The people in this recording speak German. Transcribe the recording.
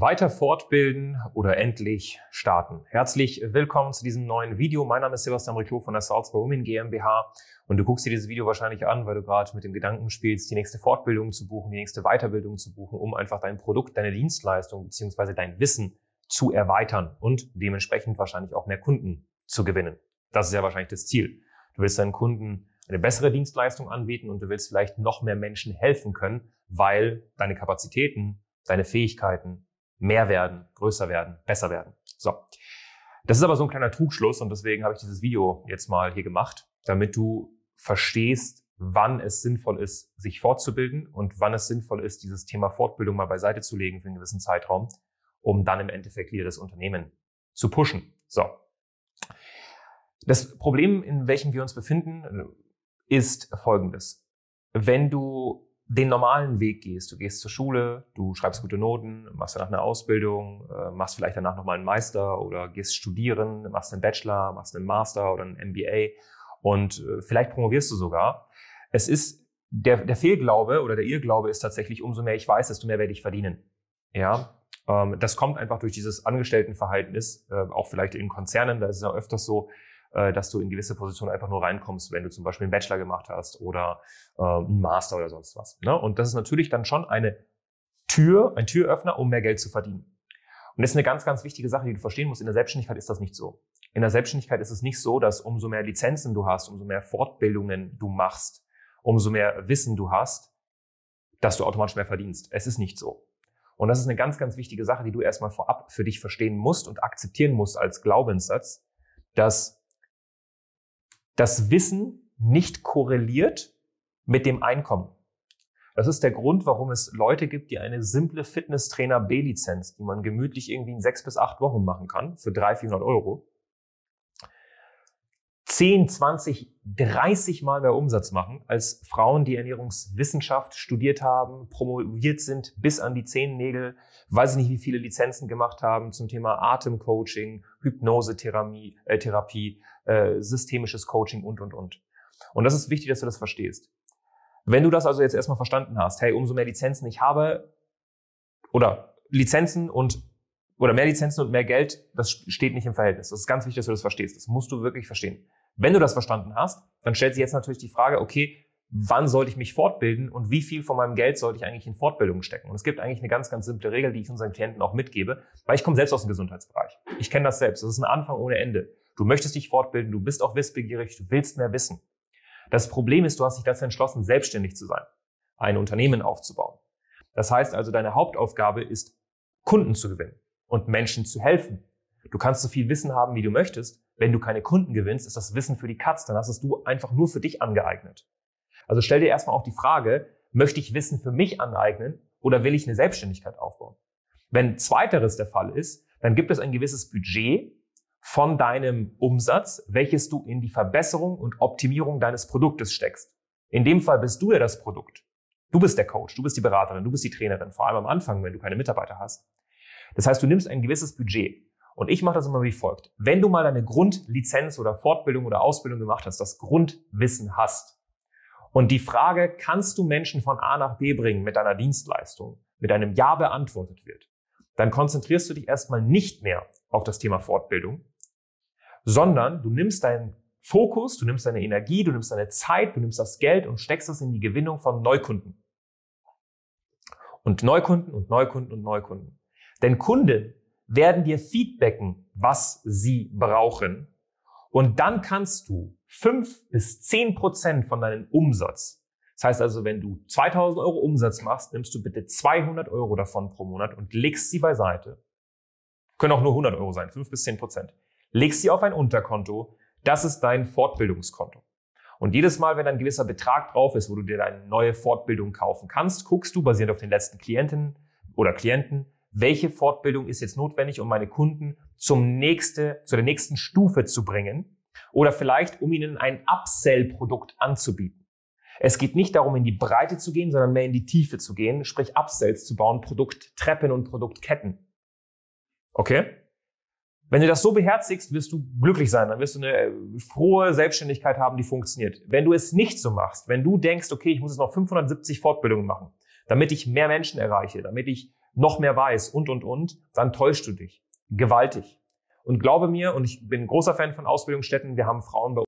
Weiter fortbilden oder endlich starten. Herzlich willkommen zu diesem neuen Video. Mein Name ist Sebastian Riclot von der Salzburg Women GmbH und du guckst dir dieses Video wahrscheinlich an, weil du gerade mit dem Gedanken spielst, die nächste Fortbildung zu buchen, die nächste Weiterbildung zu buchen, um einfach dein Produkt, deine Dienstleistung beziehungsweise dein Wissen zu erweitern und dementsprechend wahrscheinlich auch mehr Kunden zu gewinnen. Das ist ja wahrscheinlich das Ziel. Du willst deinen Kunden eine bessere Dienstleistung anbieten und du willst vielleicht noch mehr Menschen helfen können, weil deine Kapazitäten, deine Fähigkeiten mehr werden, größer werden, besser werden. So. Das ist aber so ein kleiner Trugschluss und deswegen habe ich dieses Video jetzt mal hier gemacht, damit du verstehst, wann es sinnvoll ist, sich fortzubilden und wann es sinnvoll ist, dieses Thema Fortbildung mal beiseite zu legen für einen gewissen Zeitraum, um dann im Endeffekt wieder das Unternehmen zu pushen. So. Das Problem, in welchem wir uns befinden, ist folgendes. Wenn du den normalen Weg gehst. Du gehst zur Schule, du schreibst gute Noten, machst danach eine Ausbildung, äh, machst vielleicht danach nochmal einen Meister oder gehst studieren, machst einen Bachelor, machst einen Master oder einen MBA und äh, vielleicht promovierst du sogar. Es ist der, der Fehlglaube oder der Irrglaube ist tatsächlich, umso mehr ich weiß, desto mehr werde ich verdienen. Ja, ähm, das kommt einfach durch dieses Angestelltenverhältnis, äh, auch vielleicht in Konzernen, da ist es ja öfters so, äh, dass du in gewisse Positionen einfach nur reinkommst, wenn du zum Beispiel einen Bachelor gemacht hast oder äh, einen Master oder sonst was. Ne? Und das ist natürlich dann schon eine Tür, ein Türöffner, um mehr Geld zu verdienen. Und das ist eine ganz, ganz wichtige Sache, die du verstehen musst. In der Selbstständigkeit ist das nicht so. In der Selbstständigkeit ist es nicht so, dass umso mehr Lizenzen du hast, umso mehr Fortbildungen du machst, umso mehr Wissen du hast, dass du automatisch mehr verdienst. Es ist nicht so. Und das ist eine ganz, ganz wichtige Sache, die du erstmal vorab für dich verstehen musst und akzeptieren musst als Glaubenssatz, dass das Wissen nicht korreliert mit dem Einkommen. Das ist der Grund, warum es Leute gibt, die eine simple Fitnesstrainer B-Lizenz, die man gemütlich irgendwie in sechs bis acht Wochen machen kann, für 300, 400 Euro, 10, 20, 30 Mal mehr Umsatz machen als Frauen, die Ernährungswissenschaft studiert haben, promoviert sind bis an die Zehennägel, weiß ich nicht, wie viele Lizenzen gemacht haben zum Thema Atemcoaching, Hypnosetherapie, äh, Therapie, äh, systemisches Coaching und, und, und. Und das ist wichtig, dass du das verstehst. Wenn du das also jetzt erstmal verstanden hast, hey, umso mehr Lizenzen ich habe, oder Lizenzen und, oder mehr Lizenzen und mehr Geld, das steht nicht im Verhältnis. Das ist ganz wichtig, dass du das verstehst. Das musst du wirklich verstehen. Wenn du das verstanden hast, dann stellt sich jetzt natürlich die Frage, okay, wann sollte ich mich fortbilden und wie viel von meinem Geld sollte ich eigentlich in Fortbildung stecken? Und es gibt eigentlich eine ganz, ganz simple Regel, die ich unseren Klienten auch mitgebe, weil ich komme selbst aus dem Gesundheitsbereich. Ich kenne das selbst. Das ist ein Anfang ohne Ende. Du möchtest dich fortbilden, du bist auch wissbegierig, du willst mehr wissen. Das Problem ist, du hast dich dazu entschlossen, selbstständig zu sein, ein Unternehmen aufzubauen. Das heißt also, deine Hauptaufgabe ist, Kunden zu gewinnen und Menschen zu helfen. Du kannst so viel Wissen haben, wie du möchtest, wenn du keine Kunden gewinnst, ist das Wissen für die Katz. Dann hast es du einfach nur für dich angeeignet. Also stell dir erstmal auch die Frage, möchte ich Wissen für mich aneignen oder will ich eine Selbstständigkeit aufbauen? Wenn zweiteres der Fall ist, dann gibt es ein gewisses Budget von deinem Umsatz, welches du in die Verbesserung und Optimierung deines Produktes steckst. In dem Fall bist du ja das Produkt. Du bist der Coach, du bist die Beraterin, du bist die Trainerin, vor allem am Anfang, wenn du keine Mitarbeiter hast. Das heißt, du nimmst ein gewisses Budget und ich mache das immer wie folgt. Wenn du mal eine Grundlizenz oder Fortbildung oder Ausbildung gemacht hast, das Grundwissen hast und die Frage, kannst du Menschen von A nach B bringen mit deiner Dienstleistung, mit einem Ja beantwortet wird, dann konzentrierst du dich erstmal nicht mehr auf das Thema Fortbildung, sondern du nimmst deinen Fokus, du nimmst deine Energie, du nimmst deine Zeit, du nimmst das Geld und steckst es in die Gewinnung von Neukunden. Und Neukunden und Neukunden und Neukunden. Denn Kunden werden dir feedbacken, was sie brauchen. Und dann kannst du fünf bis zehn Prozent von deinem Umsatz. Das heißt also, wenn du 2000 Euro Umsatz machst, nimmst du bitte 200 Euro davon pro Monat und legst sie beiseite. Können auch nur 100 Euro sein, fünf bis zehn Prozent. Legst sie auf ein Unterkonto. Das ist dein Fortbildungskonto. Und jedes Mal, wenn ein gewisser Betrag drauf ist, wo du dir deine neue Fortbildung kaufen kannst, guckst du basierend auf den letzten Klienten oder Klienten, welche Fortbildung ist jetzt notwendig, um meine Kunden zum nächste, zu der nächsten Stufe zu bringen oder vielleicht um ihnen ein Upsell-Produkt anzubieten. Es geht nicht darum, in die Breite zu gehen, sondern mehr in die Tiefe zu gehen, sprich Upsells zu bauen, Produkttreppen und Produktketten. Okay? Wenn du das so beherzigst, wirst du glücklich sein, dann wirst du eine äh, frohe Selbstständigkeit haben, die funktioniert. Wenn du es nicht so machst, wenn du denkst, okay, ich muss jetzt noch 570 Fortbildungen machen, damit ich mehr Menschen erreiche, damit ich noch mehr weiß und, und, und, dann täuschst du dich. Gewaltig. Und glaube mir, und ich bin großer Fan von Ausbildungsstätten, wir haben Frauen bei